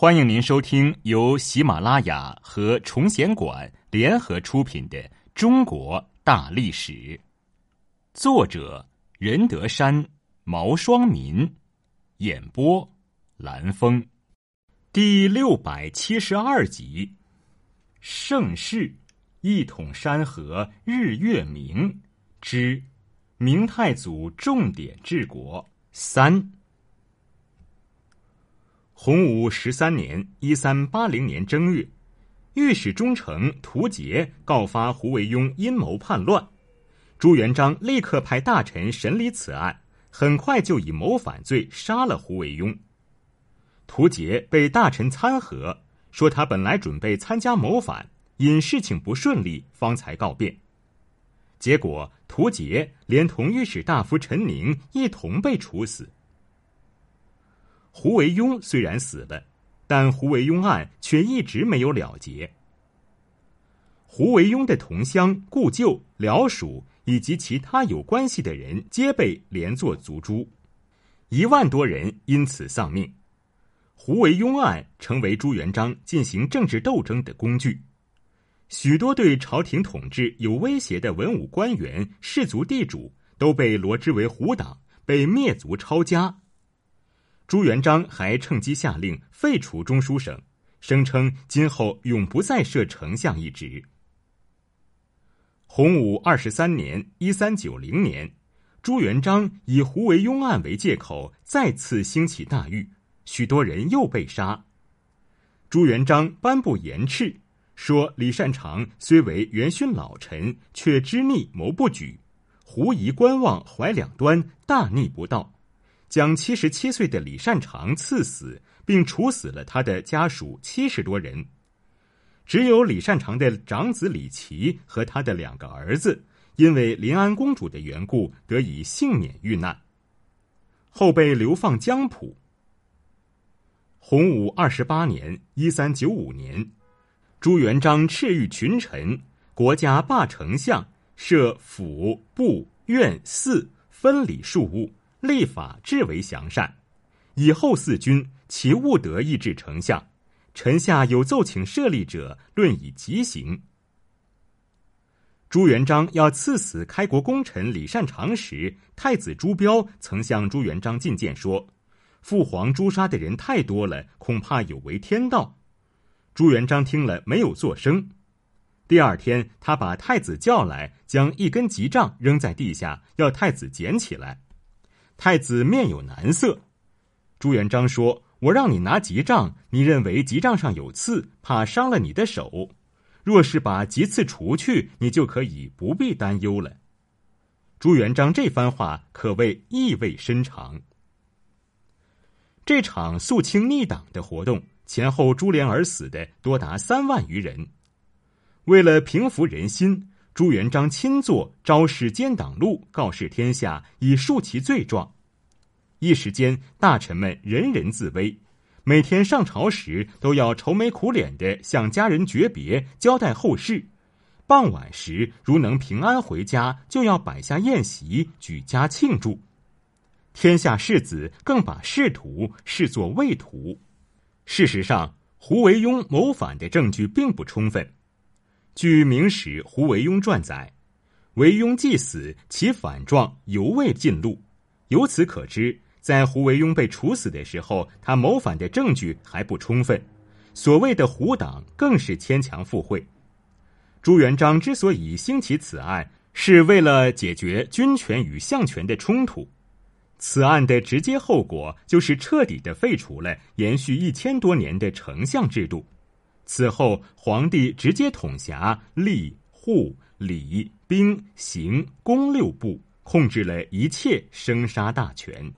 欢迎您收听由喜马拉雅和崇贤馆联合出品的《中国大历史》，作者任德山、毛双民，演播蓝峰，第六百七十二集：盛世一统山河日月明之明太祖重点治国三。洪武十三年（一三八零年）正月，御史中丞屠杰告发胡惟庸阴谋叛乱，朱元璋立刻派大臣审理此案，很快就以谋反罪杀了胡惟庸。屠杰被大臣参劾，说他本来准备参加谋反，因事情不顺利，方才告变。结果，屠杰连同御史大夫陈宁一同被处死。胡惟庸虽然死了，但胡惟庸案却一直没有了结。胡惟庸的同乡、故旧、僚属以及其他有关系的人皆被连坐族诛，一万多人因此丧命。胡惟庸案成为朱元璋进行政治斗争的工具，许多对朝廷统治有威胁的文武官员、士族地主都被罗织为胡党，被灭族抄家。朱元璋还趁机下令废除中书省，声称今后永不再设丞相一职。洪武二十三年（一三九零年），朱元璋以胡惟庸案为借口，再次兴起大狱，许多人又被杀。朱元璋颁布严斥，说李善长虽为元勋老臣，却知逆谋不举，狐疑观望，怀两端，大逆不道。将七十七岁的李善长赐死，并处死了他的家属七十多人。只有李善长的长子李琦和他的两个儿子，因为临安公主的缘故，得以幸免遇难，后被流放江浦。洪武二十八年（一三九五年），朱元璋敕谕群臣，国家罢丞相，设府部院寺，分理庶务。立法至为详善，以后四君其务得意至丞相，臣下有奏请设立者，论以极刑。朱元璋要赐死开国功臣李善长时，太子朱标曾向朱元璋进谏说：“父皇诛杀的人太多了，恐怕有违天道。”朱元璋听了没有作声。第二天，他把太子叫来，将一根吉杖扔在地下，要太子捡起来。太子面有难色，朱元璋说：“我让你拿吉杖，你认为吉杖上有刺，怕伤了你的手。若是把吉刺除去，你就可以不必担忧了。”朱元璋这番话可谓意味深长。这场肃清逆党的活动前后株连而死的多达三万余人。为了平服人心。朱元璋亲作《昭示奸党录》，告示天下，以恕其罪状。一时间，大臣们人人自危，每天上朝时都要愁眉苦脸的向家人诀别，交代后事。傍晚时，如能平安回家，就要摆下宴席，举家庆祝。天下士子更把仕途视作畏途。事实上，胡惟庸谋反的证据并不充分。据《明史·胡惟庸传》载，惟庸既死，其反状犹未尽露。由此可知，在胡惟庸被处死的时候，他谋反的证据还不充分。所谓的胡党更是牵强附会。朱元璋之所以兴起此案，是为了解决军权与相权的冲突。此案的直接后果就是彻底的废除了延续一千多年的丞相制度。此后，皇帝直接统辖吏、户、礼、兵、刑、工六部，控制了一切生杀大权。